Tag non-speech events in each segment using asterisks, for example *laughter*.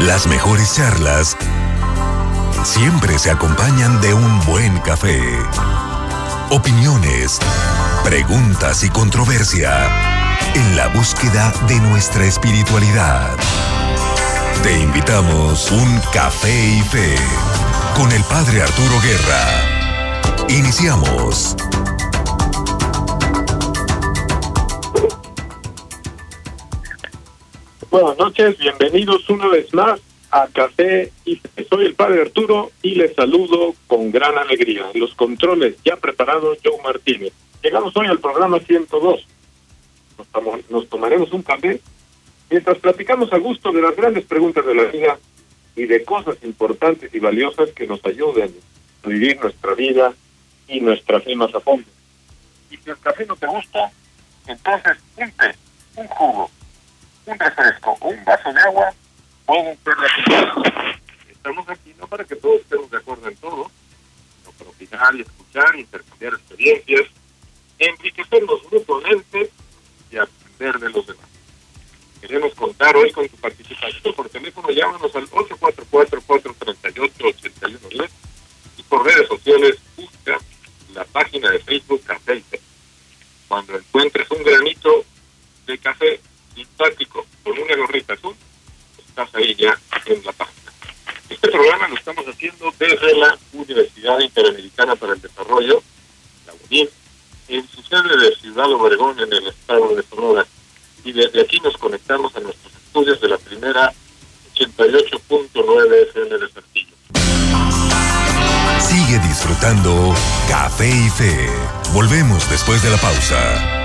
Las mejores charlas siempre se acompañan de un buen café. Opiniones, preguntas y controversia en la búsqueda de nuestra espiritualidad. Te invitamos un café y fe con el Padre Arturo Guerra. Iniciamos. Buenas noches, bienvenidos una vez más a Café y soy el padre Arturo y les saludo con gran alegría. Los controles ya preparados, Joe Martínez. Llegamos hoy al programa 102. Nos, nos tomaremos un café mientras platicamos a gusto de las grandes preguntas de la vida y de cosas importantes y valiosas que nos ayuden a vivir nuestra vida y nuestra fe más a fondo. Y si el café no te gusta, entonces té, un jugo, un refresco o un vaso de agua pueden ser la Estamos aquí no para que todos estemos de acuerdo en todo, sino para opinar y escuchar, intercambiar experiencias, enriquecernos mutuamente y aprender de los demás. Queremos contar hoy con tu participación. Por teléfono, llámanos al 844-438-8110 y por redes sociales busca la página de Facebook Café. Cuando encuentres un granito de café azul, estás ahí ya en la página. Este programa lo estamos haciendo desde la Universidad Interamericana para el Desarrollo, la UNID, en su sede de Ciudad Obregón, en el estado de Sonora. Y desde aquí nos conectamos a nuestros estudios de la primera 88.9 FM de Saltillo. Sigue disfrutando Café y Fe. Volvemos después de la pausa.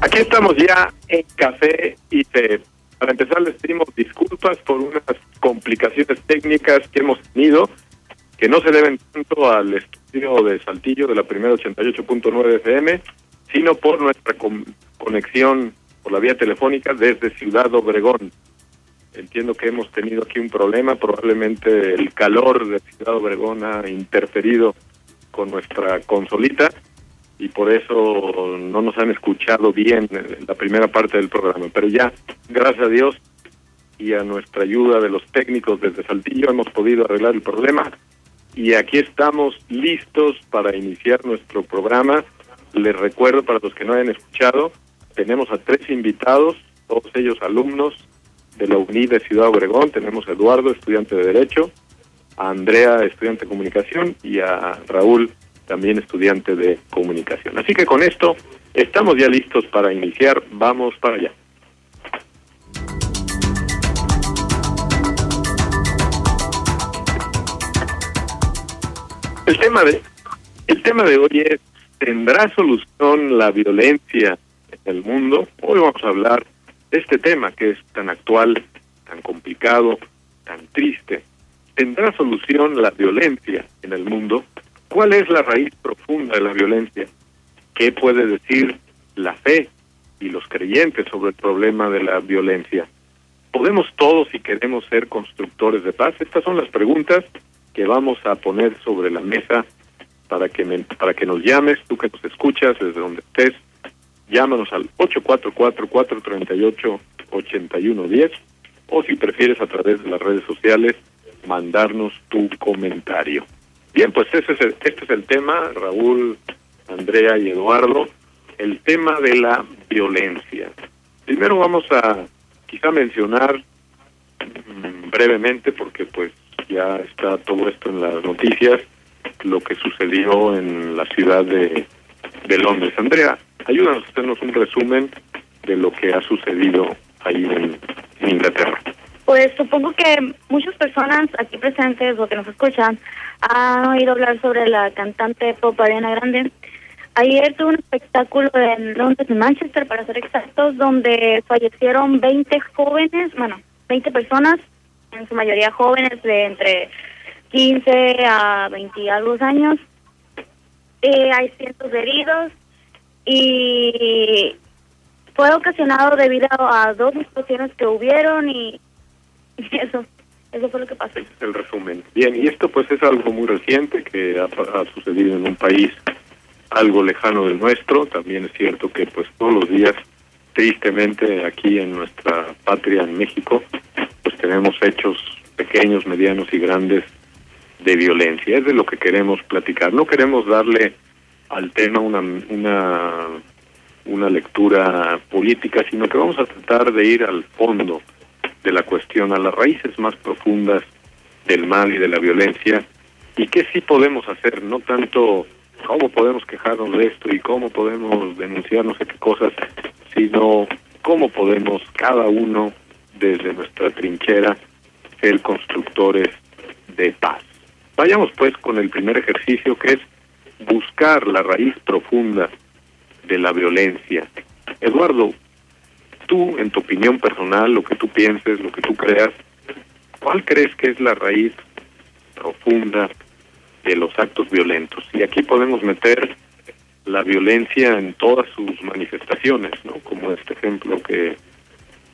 Aquí estamos ya Café y Fe. Para empezar les pedimos disculpas por unas complicaciones técnicas que hemos tenido que no se deben tanto al estudio de Saltillo de la primera 88.9 FM, sino por nuestra conexión por la vía telefónica desde Ciudad Obregón. Entiendo que hemos tenido aquí un problema, probablemente el calor de Ciudad Obregón ha interferido con nuestra consolita y por eso no nos han escuchado bien en la primera parte del programa. Pero ya, gracias a Dios y a nuestra ayuda de los técnicos desde Saltillo, hemos podido arreglar el problema y aquí estamos listos para iniciar nuestro programa. Les recuerdo para los que no hayan escuchado, tenemos a tres invitados, todos ellos alumnos de la UNI de Ciudad Obregón. Tenemos a Eduardo, estudiante de Derecho, a Andrea, estudiante de Comunicación, y a Raúl, también estudiante de comunicación. Así que con esto estamos ya listos para iniciar. Vamos para allá. El tema de el tema de hoy es ¿tendrá solución la violencia en el mundo? Hoy vamos a hablar de este tema que es tan actual, tan complicado, tan triste. ¿Tendrá solución la violencia en el mundo? ¿Cuál es la raíz profunda de la violencia? ¿Qué puede decir la fe y los creyentes sobre el problema de la violencia? ¿Podemos todos, si queremos ser constructores de paz? Estas son las preguntas que vamos a poner sobre la mesa para que para que nos llames, tú que nos escuchas desde donde estés, llámanos al 844-438-8110 o si prefieres a través de las redes sociales, mandarnos tu comentario. Bien, pues ese es este es el tema, Raúl, Andrea y Eduardo, el tema de la violencia. Primero vamos a quizá mencionar mm, brevemente, porque pues ya está todo esto en las noticias, lo que sucedió en la ciudad de, de Londres. Andrea, ayúdanos a hacernos un resumen de lo que ha sucedido ahí en Inglaterra. Pues supongo que muchas personas aquí presentes o que nos escuchan han oído hablar sobre la cantante pop Ariana Grande. Ayer tuvo un espectáculo en Londres, en Manchester, para ser exactos, donde fallecieron 20 jóvenes, bueno, 20 personas, en su mayoría jóvenes de entre 15 a 20 y algo años. Eh, hay cientos de heridos y fue ocasionado debido a dos explosiones que hubieron y *laughs* Eso, eso fue lo que pasó. es el resumen. Bien, y esto pues es algo muy reciente que ha, ha, sucedido en un país algo lejano del nuestro. También es cierto que pues todos los días tristemente aquí en nuestra patria, en México, pues tenemos hechos pequeños, medianos y grandes de violencia. Es de lo que queremos platicar. No queremos darle al tema una, una, una lectura política, sino que vamos a tratar de ir al fondo de la cuestión, a las raíces más profundas del mal y de la violencia, y qué sí podemos hacer, no tanto cómo podemos quejarnos de esto y cómo podemos denunciar no sé qué cosas, sino cómo podemos cada uno desde nuestra trinchera ser constructores de paz. Vayamos pues con el primer ejercicio que es buscar la raíz profunda de la violencia. Eduardo, tú, en tu opinión personal, lo que tú pienses, lo que tú creas, ¿cuál crees que es la raíz profunda de los actos violentos? Y aquí podemos meter la violencia en todas sus manifestaciones, ¿no? Como este ejemplo que,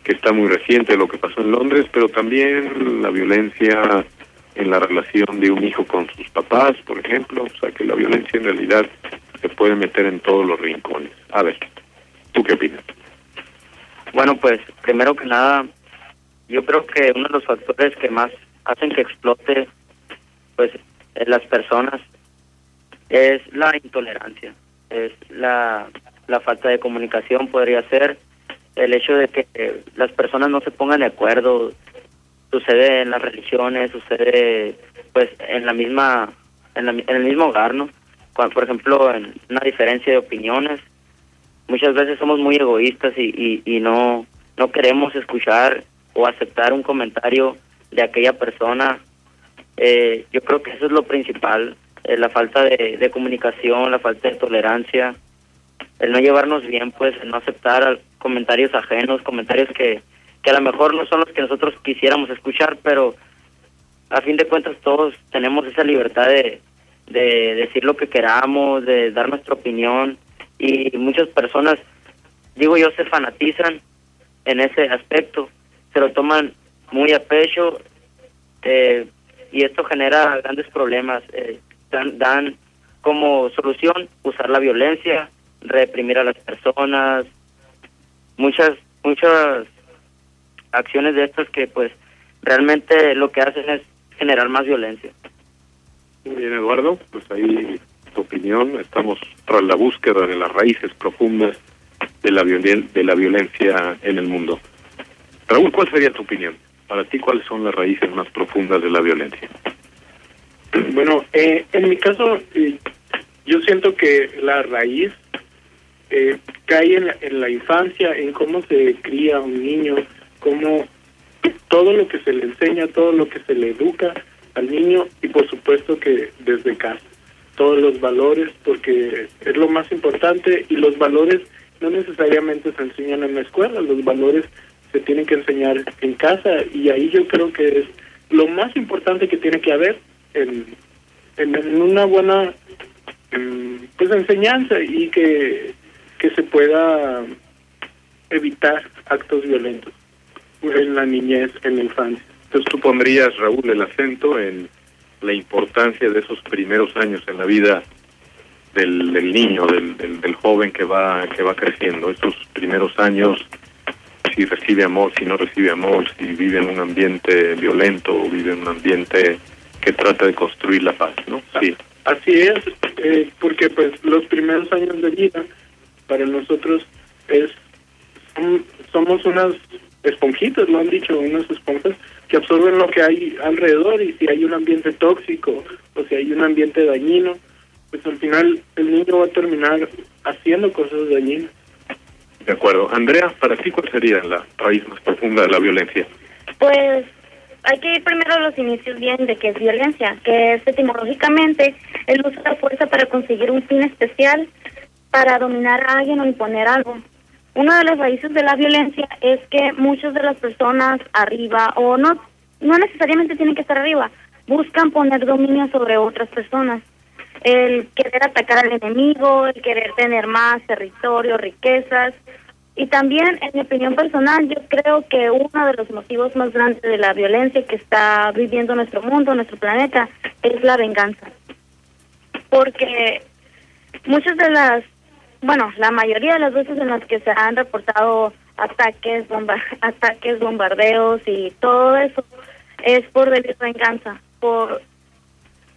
que está muy reciente, lo que pasó en Londres, pero también la violencia en la relación de un hijo con sus papás, por ejemplo, o sea que la violencia en realidad se puede meter en todos los rincones. A ver, ¿tú qué opinas? Bueno, pues primero que nada, yo creo que uno de los factores que más hacen que explote pues las personas es la intolerancia, es la, la falta de comunicación podría ser el hecho de que las personas no se pongan de acuerdo, sucede en las religiones, sucede pues en la misma en, en el mismo hogar, ¿no? Por ejemplo, en una diferencia de opiniones, muchas veces somos muy egoístas y, y, no no queremos escuchar o aceptar un comentario de aquella persona. Eh, yo creo que eso es lo principal, eh, la falta de, de comunicación, la falta de tolerancia, el no llevarnos bien, pues, el no aceptar comentarios ajenos, comentarios que, que a lo mejor no son los que nosotros quisiéramos escuchar, pero a fin de cuentas todos tenemos esa libertad de, de decir lo que queramos, de dar nuestra opinión y muchas personas, digo yo, se fanatizan en ese aspecto, se lo toman muy a pecho eh, y esto genera grandes problemas. Eh, dan, dan como solución usar la violencia, reprimir a las personas, muchas muchas acciones de estas que pues realmente lo que hacen es generar más violencia. Muy bien, Eduardo, pues ahí tu opinión, estamos tras la búsqueda de las raíces profundas de la, de la violencia en el mundo. Raúl, ¿cuál sería tu opinión? Para ti, ¿cuáles son las raíces más profundas de la violencia? Bueno, eh, en mi caso, eh, yo siento que la raíz eh, cae en la, en la infancia, en cómo se cría un niño, cómo todo lo que se le enseña, todo lo que se le educa al niño y por supuesto que desde casa, todos los valores, porque es lo más importante y los valores no necesariamente se enseñan en la escuela, los valores se tienen que enseñar en casa y ahí yo creo que es lo más importante que tiene que haber en, en, una buena pues enseñanza y que, que se pueda evitar actos violentos en la niñez, en la infancia. Entonces tú pondrías, Raúl, el acento en la importancia de esos primeros años en la vida del, del niño, del, del, joven que va que va creciendo, esos primeros años, si recibe amor, si no recibe amor, si vive en un ambiente violento o vive en un ambiente que trata de construir la paz, ¿no? Sí. Así es, eh, porque pues los primeros años de vida para nosotros es somos unas esponjitas, lo han dicho, unas esponjas que absorben lo que hay alrededor y si hay un ambiente tóxico o si hay un ambiente dañino, pues al final el niño va a terminar haciendo cosas dañinas. De acuerdo. Andrea, para ti, ¿cuál sería la raíz más profunda de la violencia? Pues hay que ir primero a los inicios bien de qué es violencia, que es etimológicamente el uso de la fuerza para conseguir un fin especial, para dominar a alguien o imponer algo. Una de las raíces de la violencia es que muchas de las personas arriba, o no, no necesariamente tienen que estar arriba, buscan poner dominio sobre otras personas. El querer atacar al enemigo, el querer tener más territorio, riquezas. Y también, en mi opinión personal, yo creo que uno de los motivos más grandes de la violencia que está viviendo nuestro mundo, nuestro planeta, es la venganza. Porque muchas de las bueno, la mayoría de las veces en las que se han reportado ataques, bomba *laughs* ataques, bombardeos y todo eso es por debido venganza, por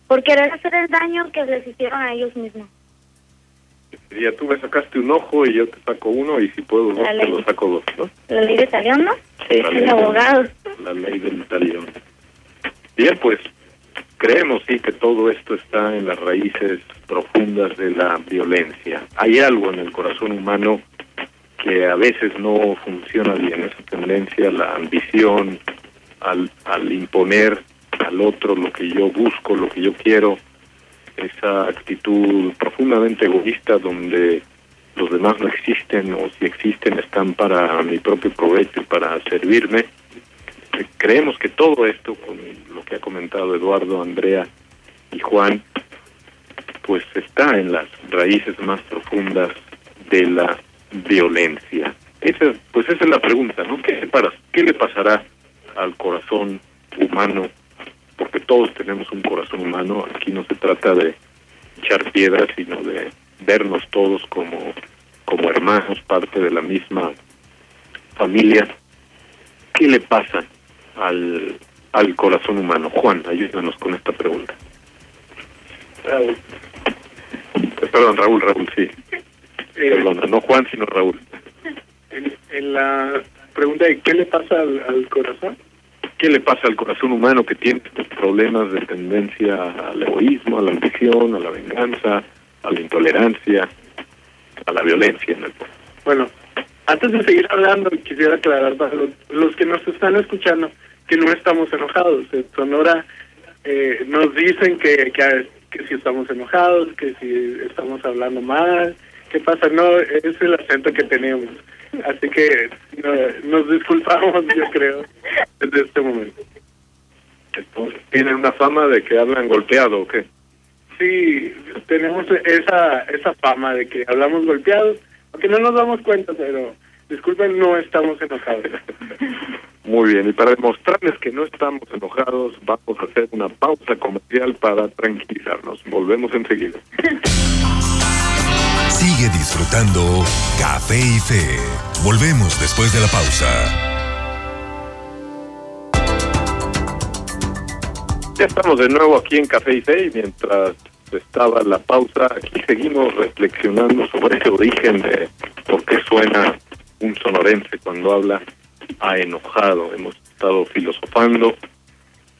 por querer hacer el daño que les hicieron a ellos mismos. Ya tú me sacaste un ojo y yo te saco uno y si puedo dos, te lo saco dos, ¿no? ¿La ley de talión, no? Sí. El abogado. La ley del talión. Bien, pues creemos sí que todo esto está en las raíces profundas de la violencia. Hay algo en el corazón humano que a veces no funciona bien, esa tendencia, la ambición al, al imponer al otro lo que yo busco, lo que yo quiero, esa actitud profundamente egoísta donde los demás no existen o si existen están para mi propio provecho y para servirme. Creemos que todo esto, con lo que ha comentado Eduardo, Andrea y Juan, pues está en las raíces más profundas de la violencia. Esa, pues esa es la pregunta, ¿no? ¿Qué, para, ¿Qué le pasará al corazón humano? Porque todos tenemos un corazón humano, aquí no se trata de echar piedras, sino de vernos todos como, como hermanos, parte de la misma familia. ¿Qué le pasa al, al corazón humano? Juan, ayúdanos con esta pregunta. Raúl. Perdón, Raúl, Raúl, sí. Eh, Perdón, no Juan, sino Raúl. en, en la pregunta de qué le pasa al, al corazón, ¿Qué le pasa al corazón humano que tiene estos problemas de tendencia al egoísmo, a la ambición, a la venganza, a la intolerancia, a la violencia en el? Bueno, antes de seguir hablando, quisiera aclarar para los, los que nos están escuchando que no estamos enojados. En Sonora eh, nos dicen que, que, que si estamos enojados, que si estamos hablando mal. ¿Qué pasa? No, es el acento que tenemos. Así que no, nos disculpamos, yo creo, desde este momento. Entonces, ¿Tienen una fama de que hablan golpeado o qué? Sí, tenemos esa esa fama de que hablamos golpeados, aunque no nos damos cuenta, pero disculpen, no estamos enojados. *laughs* Muy bien, y para demostrarles que no estamos enojados, vamos a hacer una pausa comercial para tranquilizarnos. Volvemos enseguida. *laughs* Sigue disfrutando Café y Fe. Volvemos después de la pausa. Ya estamos de nuevo aquí en Café y Fe y mientras estaba la pausa, aquí seguimos reflexionando sobre ese origen de por qué suena un sonorense cuando habla a enojado. Hemos estado filosofando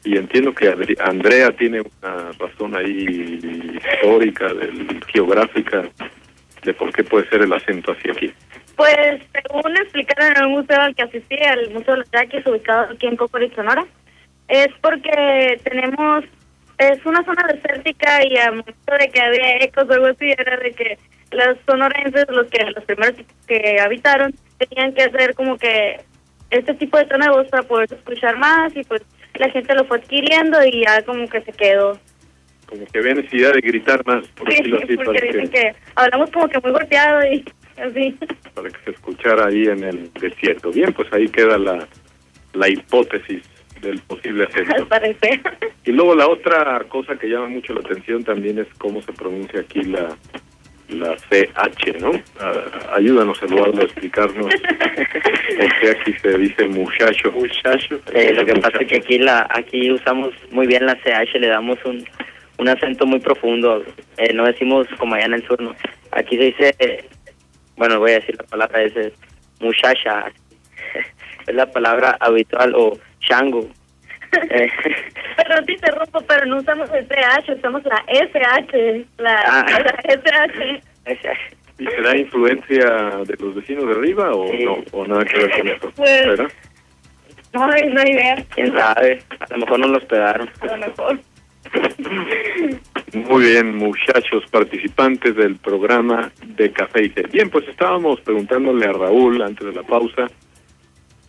y entiendo que Andrea tiene una razón ahí histórica, del, geográfica, de por qué puede ser el acento así aquí. Pues, según explicaron en el museo al que asistí, al Museo de los Yaquis, ubicado aquí en Cocorit, Sonora, es porque tenemos, es una zona desértica y al momento de que había ecos o algo así, era de que los sonorenses, los que los primeros que habitaron, tenían que hacer como que este tipo de sonidos para poder escuchar más y pues la gente lo fue adquiriendo y ya como que se quedó. Como que había necesidad de gritar más, por Sí, así, para porque dicen que, que hablamos como que muy golpeado y *laughs* así. para que se escuchara ahí en el desierto. Bien, pues ahí queda la, la hipótesis del posible Al acento. parecer. Y luego la otra cosa que llama mucho la atención también es cómo se pronuncia aquí la la CH, ¿no? Ah, ayúdanos, Eduardo, a explicarnos *laughs* por qué aquí se dice muchacho. Muchacho. Eh, lo que pasa es que aquí la aquí usamos muy bien la CH, le damos un, un acento muy profundo. Eh, no decimos como allá en el sur, ¿no? Aquí se dice, eh, bueno, voy a decir la palabra, es eh, muchacha. Es la palabra habitual o chango. *laughs* Eh, Perdón, te interrumpo, pero no usamos el CH, usamos la SH. La, Ah. *laughs* la SH. esa- ¿Y será influencia de los vecinos de arriba o Sí. no? ¿O nada que ver con eso? *laughs* Pues-. No, hay- no hay idea. quién sabe, a lo mejor no los pegaron. A lo mejor. Muy bien, muchachos, participantes del programa de Café y Té. Bien, pues estábamos preguntándole a Raúl antes de la pausa,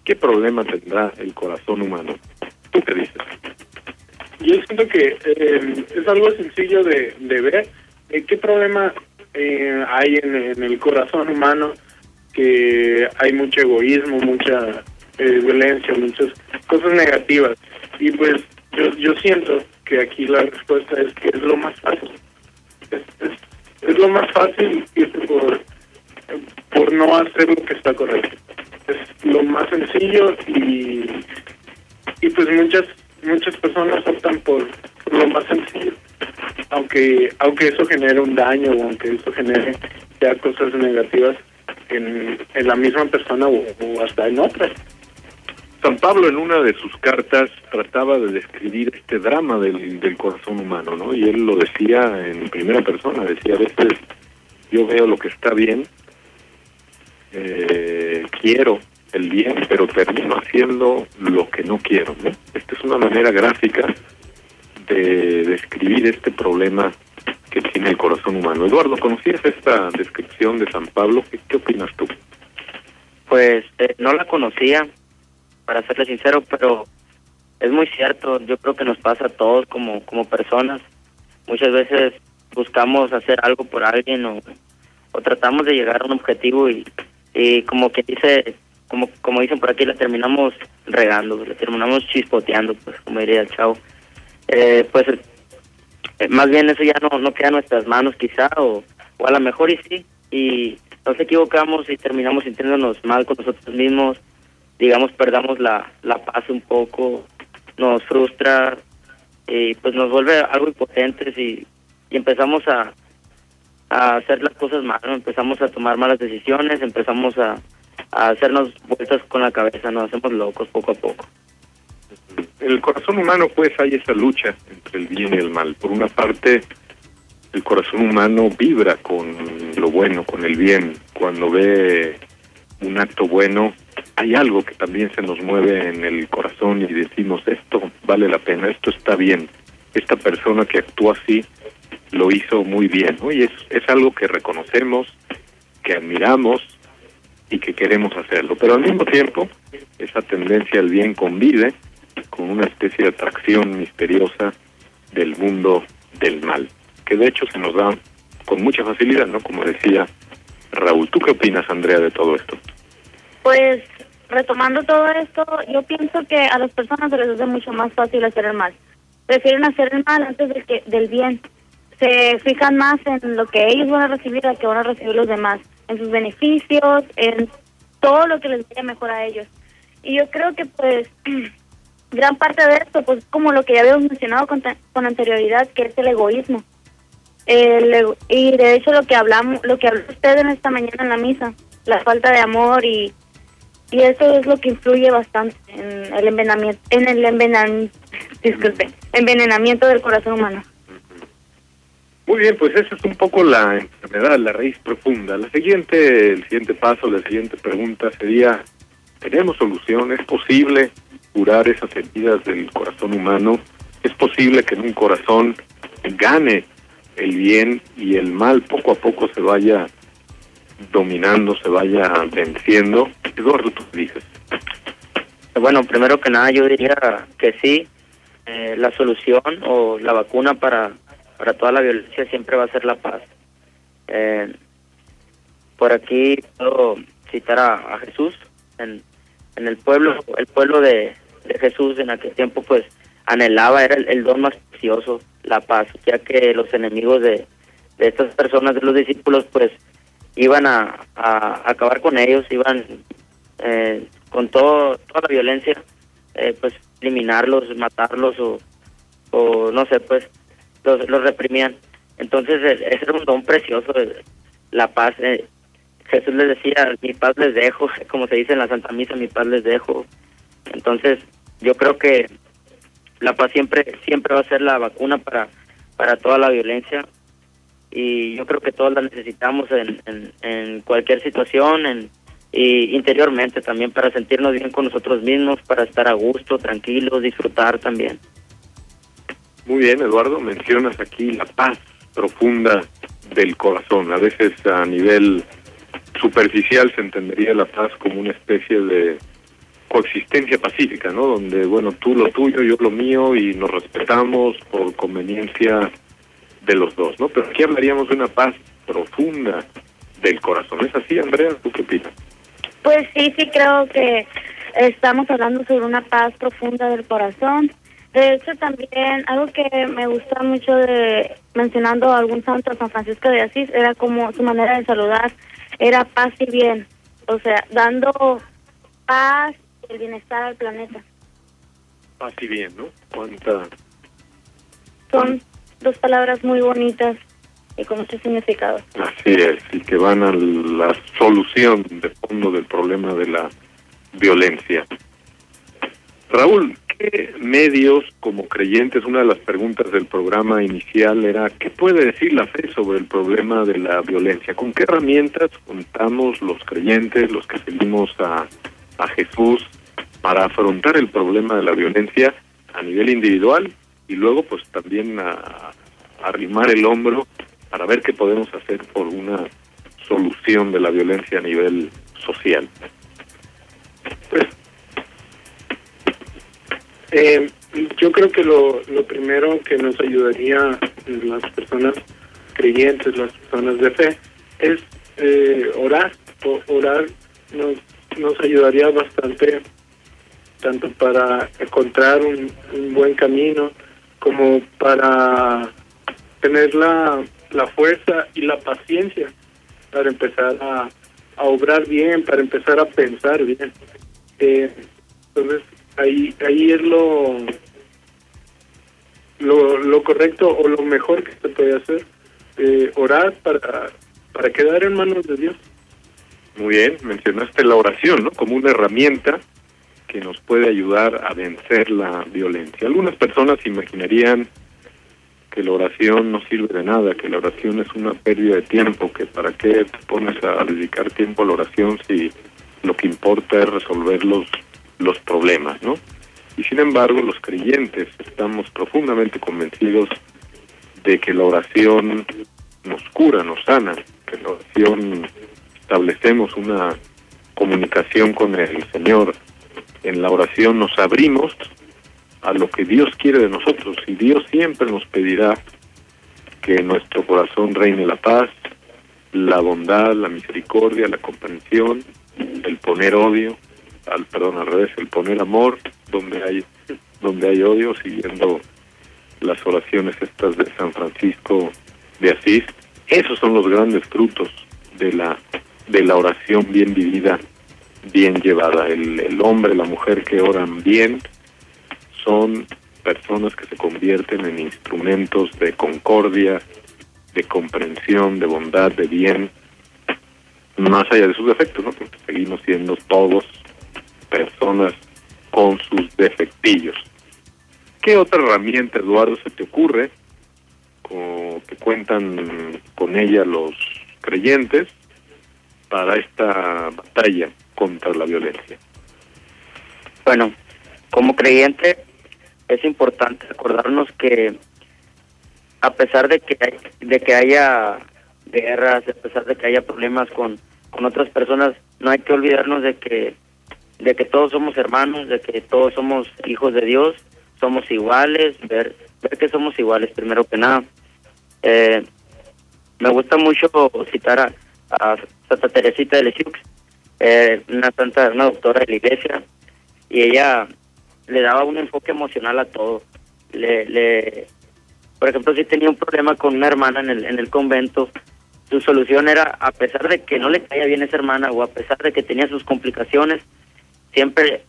¿qué problema tendrá el corazón humano? ¿Tú qué dices? Yo siento que eh, es algo sencillo de, ver. Eh, ¿Qué problema eh, hay en, el corazón humano? Que hay mucho egoísmo, mucha eh, violencia, muchas cosas negativas. Y pues yo, yo siento que aquí la respuesta es que es lo más fácil. Es lo más fácil irse por, por no hacer lo que está correcto. Es lo más sencillo y, y pues muchas muchas personas optan por, lo más sencillo. Aunque aunque eso genere un daño o aunque eso genere ya cosas negativas en, en la misma persona o, o hasta en otras. San Pablo en una de sus cartas trataba de describir este drama del, del corazón humano, ¿no? Y él lo decía en primera persona, decía, a veces yo veo lo que está bien, eh, quiero el bien, pero termino haciendo lo que no quiero, ¿no? Esta es una manera gráfica de describir este problema que tiene el corazón humano. Eduardo, ¿conocías esta descripción de San Pablo? ¿Qué, opinas tú? Pues eh, no la conocía, para serle sincero, pero es muy cierto. Yo creo que nos pasa a todos como, como personas. Muchas veces buscamos hacer algo por alguien o, o tratamos de llegar a un objetivo y, y como que dice, como, como dicen por aquí, la terminamos regando, la terminamos chispoteando, pues como diría el chavo. Eh, pues eh, más bien eso ya no, no queda en nuestras manos quizá, o, o a lo mejor y sí, y nos equivocamos y terminamos sintiéndonos mal con nosotros mismos, digamos, perdamos la, la paz un poco, nos frustra y pues nos vuelve algo impotentes y, y empezamos a, a hacer las cosas mal, empezamos a tomar malas decisiones, empezamos a, a hacernos vueltas con la cabeza, nos hacemos locos poco a poco. En el corazón humano, pues, hay esa lucha entre el bien y el mal. Por una parte, el corazón humano vibra con lo bueno, con el bien. Cuando ve un acto bueno, hay algo que también se nos mueve en el corazón y decimos, esto vale la pena, esto está bien. Esta persona que actuó así lo hizo muy bien, ¿no? Y es, es algo que reconocemos, que admiramos y que queremos hacerlo. Pero al mismo tiempo, esa tendencia al bien convive con una especie de atracción misteriosa del mundo del mal, que de hecho se nos da con mucha facilidad, ¿no? Como decía Raúl. ¿Tú qué opinas, Andrea, de todo esto? Pues retomando todo esto, yo pienso que a las personas se les hace mucho más fácil hacer el mal. Prefieren hacer el mal antes del, que, del bien. Se fijan más en lo que ellos van a recibir a que van a recibir los demás, en sus beneficios, en todo lo que les vaya mejor a ellos. Y yo creo que pues *clears throat* gran parte de esto, pues como lo que ya habíamos mencionado con, con anterioridad, que es el egoísmo. El, y de hecho lo que hablamos, lo que habló usted en esta mañana en la misa, la falta de amor y y eso es lo que influye bastante en el envenenamiento, en el envenan, *laughs* disculpe, envenenamiento del corazón humano. Muy bien, pues esa es un poco la enfermedad, la raíz profunda. La siguiente, el siguiente paso, la siguiente pregunta sería, ¿tenemos solución? ¿Es posible curar esas heridas del corazón humano? ¿Es posible que en un corazón gane el bien y el mal poco a poco se vaya dominando, se vaya venciendo. Eduardo, tú dices. Bueno, primero que nada yo diría que sí, eh, la solución o la vacuna para, para toda la violencia siempre va a ser la paz. Eh, por aquí puedo citar a, Jesús en, en el pueblo, el pueblo de, Jesús en aquel tiempo pues anhelaba, era el, don más precioso, la paz, ya que los enemigos de, estas personas, de los discípulos, pues iban a, a acabar con ellos, iban eh, con todo, toda la violencia, eh, pues eliminarlos, matarlos o, o no sé, pues los, los reprimían. Entonces ese era un don precioso, la paz. Eh, Jesús les decía, mi paz les dejo, *laughs* como se dice en la Santa Misa, mi paz les dejo. Entonces yo creo que la paz siempre siempre va a ser la vacuna para para toda la violencia y yo creo que todos la necesitamos en, en, en cualquier situación en, y interiormente también para sentirnos bien con nosotros mismos, para estar a gusto, tranquilos, disfrutar también. Muy bien, Eduardo, mencionas aquí la paz profunda del corazón. A veces a nivel superficial se entendería la paz como una especie de coexistencia pacífica, ¿no? Donde, bueno, tú lo tuyo, yo lo mío y nos respetamos por conveniencia de los dos, ¿no? Pero aquí hablaríamos de una paz profunda del corazón. ¿Es así, Andrea? ¿Tú qué opinas? Pues sí, sí creo que estamos hablando sobre una paz profunda del corazón. De hecho, también algo que me gusta mucho de mencionando a algún santo, San Francisco de Asís, era como su manera de saludar. era paz y bien, o sea, dando paz y el bienestar al planeta. Paz y bien, ¿no? ¿Cuánta? Son dos palabras muy bonitas y con mucho significado. Así es, y que van a la solución de fondo del problema de la violencia. Raúl, ¿qué medios como creyentes, una de las preguntas del programa inicial era, ¿qué puede decir la fe sobre el problema de la violencia? ¿Con qué herramientas contamos los creyentes, los que seguimos a, a Jesús, para afrontar el problema de la violencia a nivel individual y luego pues también a, arrimar el hombro para ver qué podemos hacer por una solución de la violencia a nivel social? Pues eh, yo creo que lo, lo primero que nos ayudaría las personas creyentes, las personas de fe, es eh, orar. Orar nos, nos ayudaría bastante, tanto para encontrar un, un buen camino como para tener la, la fuerza y la paciencia para empezar a, a obrar bien, para empezar a pensar bien. Eh, entonces, ahí ahí es lo, lo lo correcto o lo mejor que se puede hacer eh, orar para para quedar en manos de Dios. Muy bien mencionaste la oración no como una herramienta que nos puede ayudar a vencer la violencia. Algunas personas imaginarían que la oración no sirve de nada, que la oración es una pérdida de tiempo, que para qué te pones a dedicar tiempo a la oración si lo que importa es resolver los los problemas, ¿no? Y sin embargo, los creyentes estamos profundamente convencidos de que la oración nos cura, nos sana, que la oración establecemos una comunicación con el Señor. En la oración nos abrimos a lo que Dios quiere de nosotros y Dios siempre nos pedirá que en nuestro corazón reine la paz, la bondad, la misericordia, la comprensión, el poner odio, al perdón al revés el poner amor donde hay donde hay odio siguiendo las oraciones estas de San Francisco de Asís. Esos son los grandes frutos de la de la oración bien vivida bien llevada. El, el hombre la mujer que oran bien son personas que se convierten en instrumentos de concordia de comprensión de bondad de bien más allá de sus defectos no porque seguimos siendo todos personas con sus defectillos. ¿Qué otra herramienta, Eduardo, se te ocurre o que cuentan con ella los creyentes para esta batalla contra la violencia? Bueno, como creyente es importante acordarnos que a pesar de que hay, de que haya guerras, a pesar de que haya problemas con con otras personas, no hay que olvidarnos de que de que todos somos hermanos, de que todos somos hijos de Dios, somos iguales, ver, que somos iguales primero que nada. Eh, me gusta mucho citar a, a Santa Teresita de Lisieux, eh, una santa, una doctora de la iglesia, y ella le daba un enfoque emocional a todo. Le, le, por ejemplo, si tenía un problema con una hermana en el, en el convento, su solución era, a pesar de que no le caía bien esa hermana o a pesar de que tenía sus complicaciones, siempre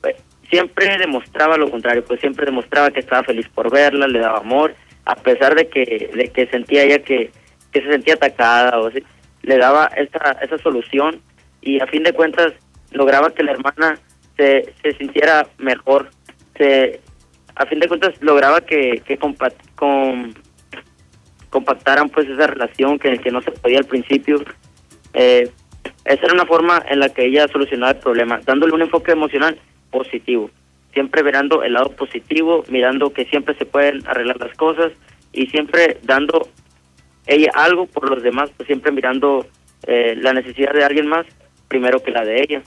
pues, siempre demostraba lo contrario, pues siempre demostraba que estaba feliz por verla, le daba amor, a pesar de que de que sentía ella que, que se sentía atacada o así, le daba esa esa solución y a fin de cuentas lograba que la hermana se, se sintiera mejor, se a fin de cuentas lograba que que compa con, compactaran pues esa relación que, que no se podía al principio. Eh, esa era una forma en la que ella solucionaba el problema, dándole un enfoque emocional positivo, siempre mirando el lado positivo, mirando que siempre se pueden arreglar las cosas y siempre dando ella algo por los demás, pues siempre mirando eh, la necesidad de alguien más primero que la de ella.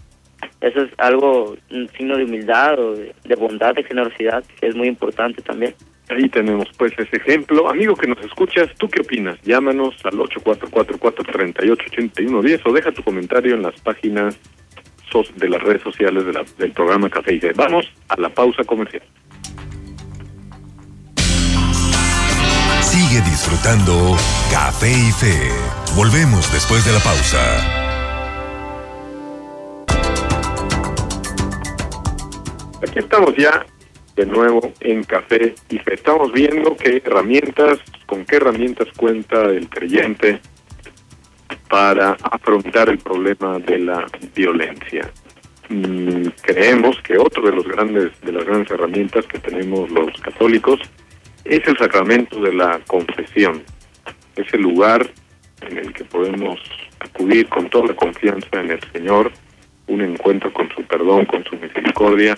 Eso es algo, un signo de humildad o de, bondad, de generosidad, que es muy importante también. Ahí tenemos pues ese ejemplo. Amigo que nos escuchas, ¿tú qué opinas? Llámanos al 8444-388110 o deja tu comentario en las páginas de las redes sociales de la- del programa Café y Té. Vamos a la pausa comercial. Sigue disfrutando Café y Fe. Volvemos después de la pausa. Aquí estamos ya de nuevo en Café y. Estamos viendo qué herramientas, con qué herramientas cuenta el creyente para afrontar el problema de la violencia. Mm, creemos que otro de los grandes de las grandes herramientas que tenemos los católicos es el sacramento de la confesión. Es el lugar en el que podemos acudir con toda la confianza en el Señor, un encuentro con su perdón, con su misericordia,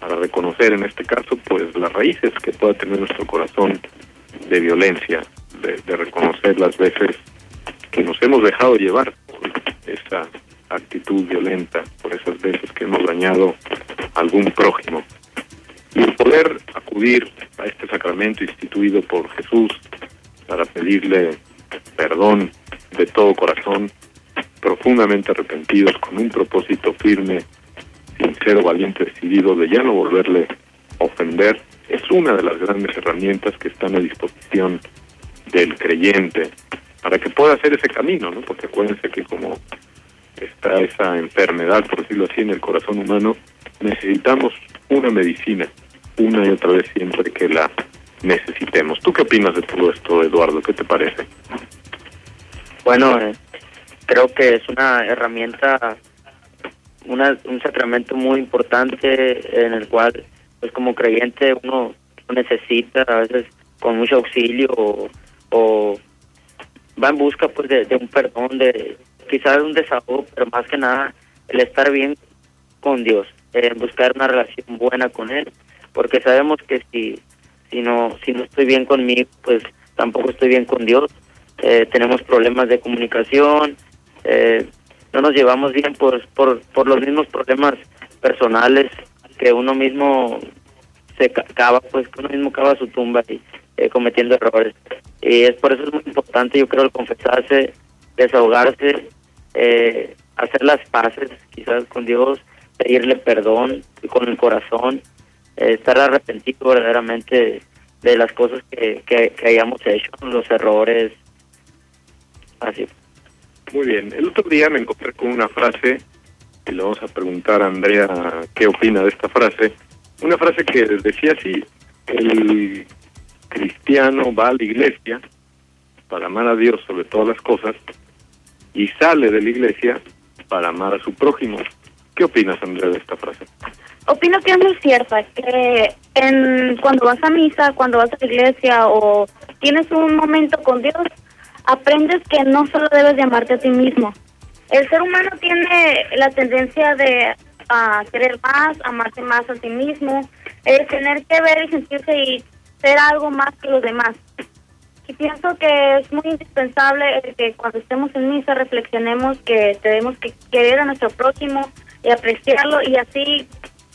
para reconocer en este caso pues las raíces que pueda tener nuestro corazón de violencia, de, reconocer las veces que nos hemos dejado llevar por esa actitud violenta, por esas veces que hemos dañado algún prójimo. Y poder acudir a este sacramento instituido por Jesús para pedirle perdón de todo corazón, profundamente arrepentidos, con un propósito firme, sincero, valiente, decidido de ya no volverle a ofender, es una de las grandes herramientas que están a disposición del creyente para que pueda hacer ese camino, ¿no? Porque acuérdense que como está esa enfermedad, por decirlo así, en el corazón humano, necesitamos una medicina, una y otra vez siempre que la necesitemos. ¿Tú qué opinas de todo esto, Eduardo? ¿Qué te parece? Bueno, eh, creo que es una herramienta, una, un sacramento muy importante en el cual, pues como creyente, uno necesita a veces con mucho auxilio o, va en busca pues de, de un perdón, de quizás un desahogo, pero más que nada el estar bien con Dios, eh, buscar una relación buena con Él, porque sabemos que si si no si no estoy bien conmigo, pues tampoco estoy bien con Dios. Eh, tenemos problemas de comunicación, eh, no nos llevamos bien por, por por los mismos problemas personales que uno mismo se ca- cava, pues que uno mismo cava su tumba y eh, cometiendo errores. Y es por eso es muy importante, yo creo, el confesarse, desahogarse, eh, hacer las paces quizás con Dios, pedirle perdón con el corazón, eh, estar arrepentido verdaderamente de las cosas que, que, que hayamos hecho, los errores, así. Muy bien. El otro día me encontré con una frase y le vamos a preguntar a Andrea qué opina de esta frase. Una frase que decía así, el cristiano va a la iglesia para amar a Dios sobre todas las cosas y sale de la iglesia para amar a su prójimo. ¿Qué opinas, Andrea, de esta frase? Opino que es muy cierta, que en, cuando vas a misa, cuando vas a la iglesia o tienes un momento con Dios, aprendes que no solo debes de amarte a ti mismo. El ser humano tiene la tendencia de a querer más, amarte más a ti mismo, tener que ver y sentirse y ser algo más que los demás. Y pienso que es muy indispensable que cuando estemos en misa reflexionemos que tenemos que querer a nuestro prójimo y apreciarlo y así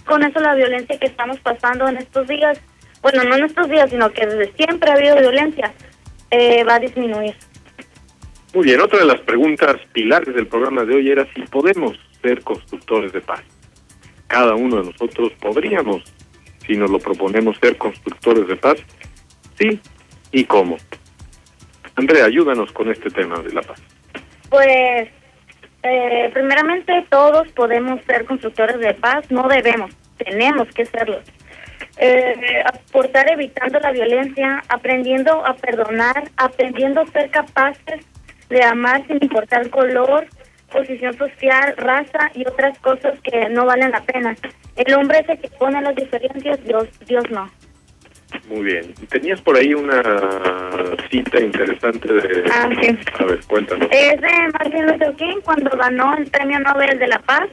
con eso la violencia que estamos pasando en estos días, bueno, no en estos días, sino que desde siempre ha habido violencia, eh, va a disminuir. Muy bien, otra de las preguntas pilares del programa de hoy era si podemos ser constructores de paz. Cada uno de nosotros podríamos, si nos lo proponemos, ser constructores de paz. Sí, ¿y cómo? Andrea, ayúdanos con este tema de la paz. Pues, eh, primeramente todos podemos ser constructores de paz, no debemos, tenemos que serlo. Eh, aportar evitando la violencia, aprendiendo a perdonar, aprendiendo a ser capaces de amar sin importar color, posición social, raza y otras cosas que no valen la pena. El hombre es el que pone las diferencias, Dios, Dios no. Muy bien. Tenías por ahí una cita interesante de... Ah, sí. A ver, cuéntanos. Es de Martin Luther King cuando ganó el Premio Nobel de la Paz.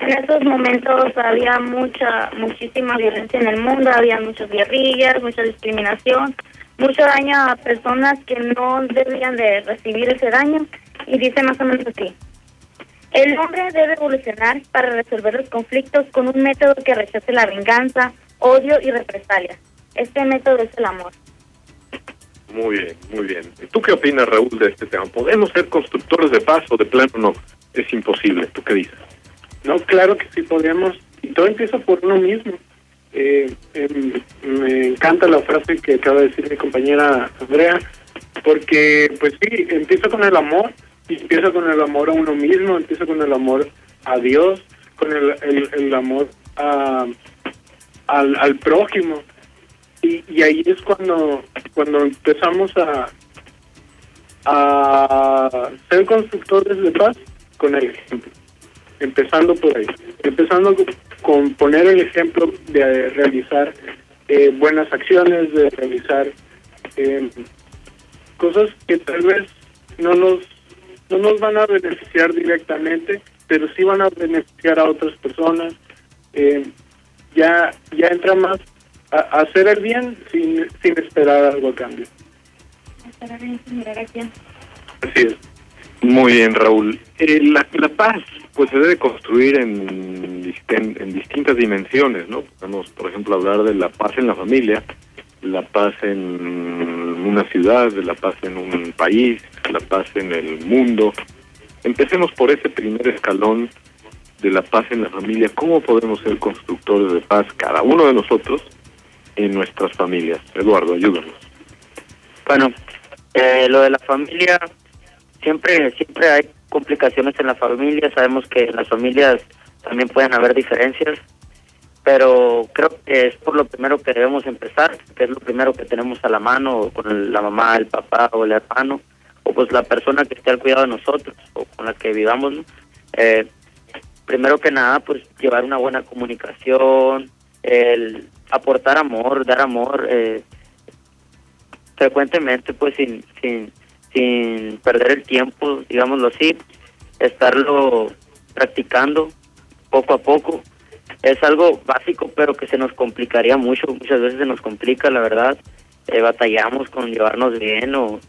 En esos momentos había mucha, muchísima violencia en el mundo, había muchas guerrillas, mucha discriminación, mucho daño a personas que no debían de recibir ese daño. Y dice más o menos así. El hombre debe evolucionar para resolver los conflictos con un método que rechace la venganza, odio y represalia. Este método es el amor. Muy bien, muy bien. ¿Tú qué opinas, Raúl, de este tema? ¿Podemos ser constructores de paz o de plano no? Es imposible. ¿Tú qué dices? No, claro que sí podemos. Y todo empieza por uno mismo. Eh, em, me encanta la frase que acaba de decir mi compañera Andrea, porque pues sí, empieza con el amor, y empieza con el amor a uno mismo, empieza con el amor a Dios, con el, amor a, al, al prójimo. Y, y ahí es cuando, cuando empezamos a, a ser constructores de paz con el ejemplo. Empezando por ahí. Empezando con poner el ejemplo de realizar eh, buenas acciones, de realizar eh, cosas que tal vez no nos, no nos van a beneficiar directamente, pero sí van a beneficiar a otras personas. Eh, ya, ya entra más a, hacer el bien sin, sin esperar algo a cambio. Así es. Muy bien, Raúl. Eh, la, la, paz, pues se debe construir en, en, distintas dimensiones, ¿no? Podemos, por ejemplo, hablar de la paz en la familia, la paz en una ciudad, de la paz en un país, la paz en el mundo. Empecemos por ese primer escalón de la paz en la familia. ¿Cómo podemos ser constructores de paz cada uno de nosotros en nuestras familias? Eduardo, ayúdanos. Bueno, eh, lo de la familia, siempre, siempre hay complicaciones en la familia. Sabemos que en las familias también pueden haber diferencias, pero creo que es por lo primero que debemos empezar, que es lo primero que tenemos a la mano, con la mamá, el papá o el hermano, o pues la persona que esté al cuidado de nosotros o con la que vivamos. Eh, primero que nada, pues llevar una buena comunicación, el aportar amor, dar amor, eh, frecuentemente pues sin, sin perder el tiempo, digámoslo así, estarlo practicando poco a poco. Es algo básico, pero que se nos complicaría mucho, muchas veces se nos complica, la verdad. Eh, batallamos con llevarnos bien o,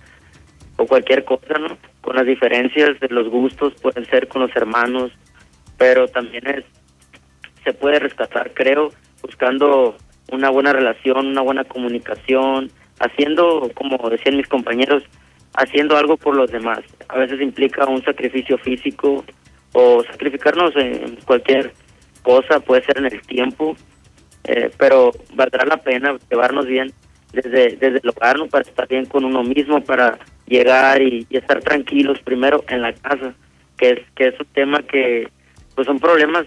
o cualquier cosa, ¿no? Con las diferencias de los gustos, pueden ser con los hermanos, pero también es se puede rescatar, creo, buscando una buena relación, una buena comunicación, haciendo, como decían mis compañeros, haciendo algo por los demás. A veces implica un sacrificio físico o sacrificarnos en cualquier cosa, puede ser en el tiempo, eh, pero valdrá la pena llevarnos bien desde, desde el hogar, para estar bien con uno mismo, para llegar y, estar tranquilos primero en la casa, que es, que es un tema que pues son problemas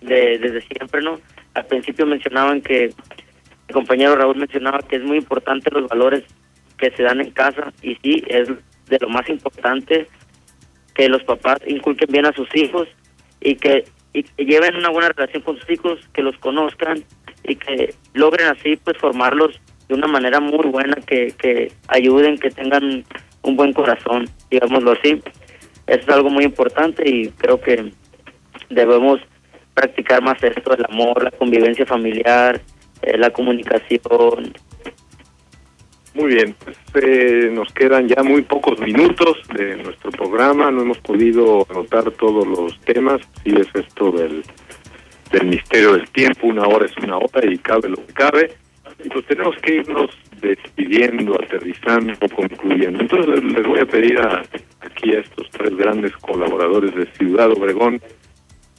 de, desde siempre, ¿no? Al principio mencionaban que el compañero Raúl mencionaba que es muy importante los valores que se dan en casa y sí, es de lo más importante que los papás inculquen bien a sus hijos y que, y lleven una buena relación con sus hijos, que los conozcan y que logren así pues formarlos de una manera muy buena, que, que ayuden, que tengan un buen corazón, digámoslo así. Eso es algo muy importante y creo que debemos practicar más esto, el amor, la convivencia familiar, eh, la comunicación. Muy bien, pues nos quedan ya muy pocos minutos de nuestro programa, no hemos podido anotar todos los temas, si es esto del, del misterio del tiempo, una hora es una hora y cabe lo que cabe, y pues tenemos que irnos despidiendo, aterrizando, concluyendo. Entonces les voy a pedir a, aquí a estos tres grandes colaboradores de Ciudad Obregón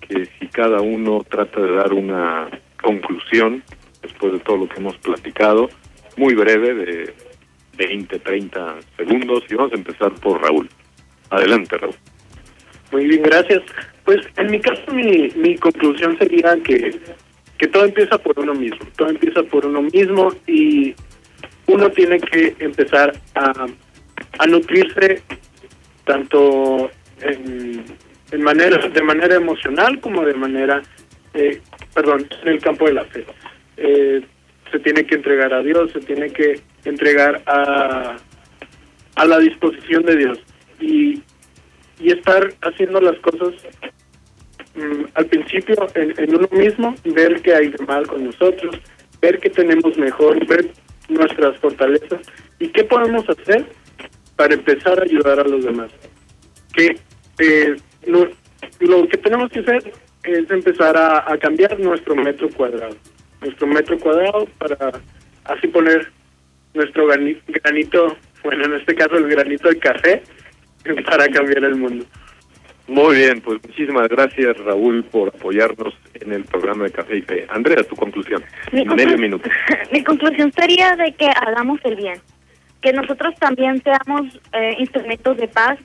que si cada uno trata de dar una conclusión después de todo lo que hemos platicado, muy breve, de 20, 30 segundos, y vamos a empezar por Raúl. Adelante, Raúl. Muy bien, gracias. Pues en mi caso mi, mi conclusión sería que, que todo empieza por uno mismo, todo empieza por uno mismo y uno tiene que empezar a, a nutrirse tanto en, en manera, de manera emocional como de manera, eh, perdón, en el campo de la fe. Eh, se tiene que entregar a Dios, se tiene que entregar a, a la disposición de Dios y, y estar haciendo las cosas mm, al principio en, en, uno mismo, ver que hay de mal con nosotros, ver que tenemos mejor, ver nuestras fortalezas y qué podemos hacer para empezar a ayudar a los demás. Que eh, lo, que tenemos que hacer es empezar a cambiar nuestro metro cuadrado nuestro metro cuadrado para así poner nuestro granito, bueno, en este caso el granito de café, *laughs* para cambiar el mundo. Muy bien, pues muchísimas gracias Raúl por apoyarnos en el programa de Café y Fe. Andrea, tu conclusión. Mi, Medio conclu- minuto. *laughs* Mi conclusión sería de que hagamos el bien, que nosotros también seamos eh, instrumentos de paz,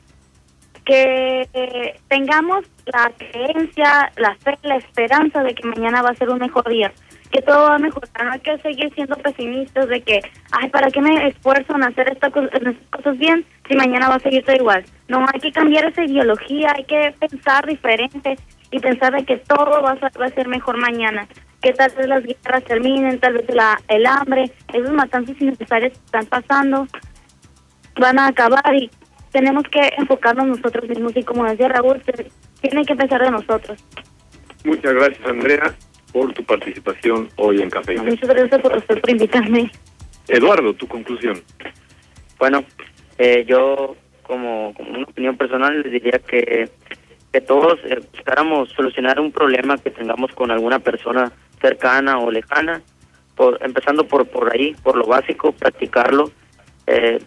que eh, tengamos la creencia, la fe, la esperanza de que mañana va a ser un mejor día, que todo va a mejorar. No hay que seguir siendo pesimistas de que, ay, ¿para qué me esfuerzo en hacer estas cosas bien si mañana va a seguir todo igual? No, hay que cambiar esa ideología, hay que pensar diferente y pensar de que todo va a, ser- va a ser mejor mañana. Que tal vez las guerras terminen, tal vez la, el hambre, esos matanzas innecesarias que están pasando van a acabar y tenemos que enfocarnos nosotros mismos y como decía Raúl, tiene que pensar de nosotros. Muchas gracias Andrea por tu participación hoy en Café. Muchas gracias por usted por invitarme. Eduardo, tu conclusión. Bueno, eh, yo como, como una opinión personal les diría que, que todos eh, buscáramos solucionar un problema que tengamos con alguna persona cercana o lejana, por, empezando por, por ahí, por lo básico, practicarlo, eh,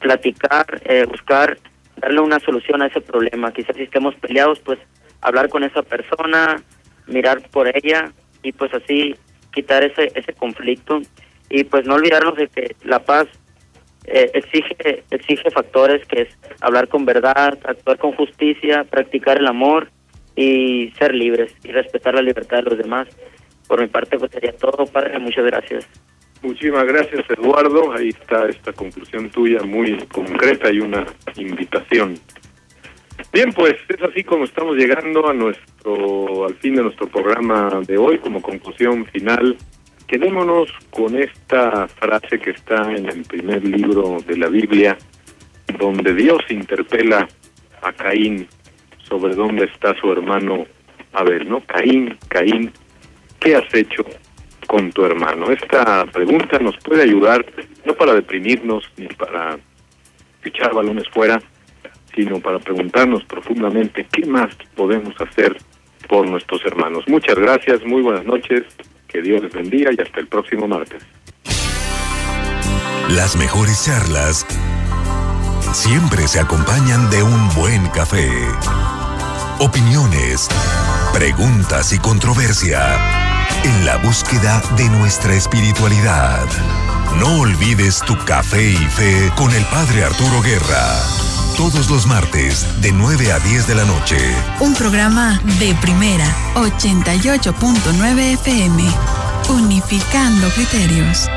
platicar, eh, buscar darle una solución a ese problema. Quizás si estemos peleados, pues hablar con esa persona, mirar por ella y pues así quitar ese, ese conflicto y pues no olvidarnos de que la paz eh, exige exige factores que es hablar con verdad, actuar con justicia, practicar el amor y ser libres y respetar la libertad de los demás. Por mi parte pues sería todo, padre, muchas gracias. Muchísimas gracias Eduardo. Ahí está esta conclusión tuya muy concreta y una invitación. Bien, pues es así como estamos llegando a nuestro al fin de nuestro programa de hoy como conclusión final. Quedémonos con esta frase que está en el primer libro de la Biblia, donde Dios interpela a Caín sobre dónde está su hermano Abel, ¿no? Caín, Caín, ¿qué has hecho con tu hermano? Esta pregunta nos puede ayudar no para deprimirnos ni para echar balones fuera, sino para preguntarnos profundamente qué más podemos hacer por nuestros hermanos. Muchas gracias, muy buenas noches, que Dios les bendiga y hasta el próximo martes. Las mejores charlas siempre se acompañan de un buen café. Opiniones, preguntas y controversia en la búsqueda de nuestra espiritualidad. No olvides tu café y fe con el Padre Arturo Guerra. Todos los martes de 9 a 10 de la noche. Un programa de primera, 88.9 FM. Unificando criterios.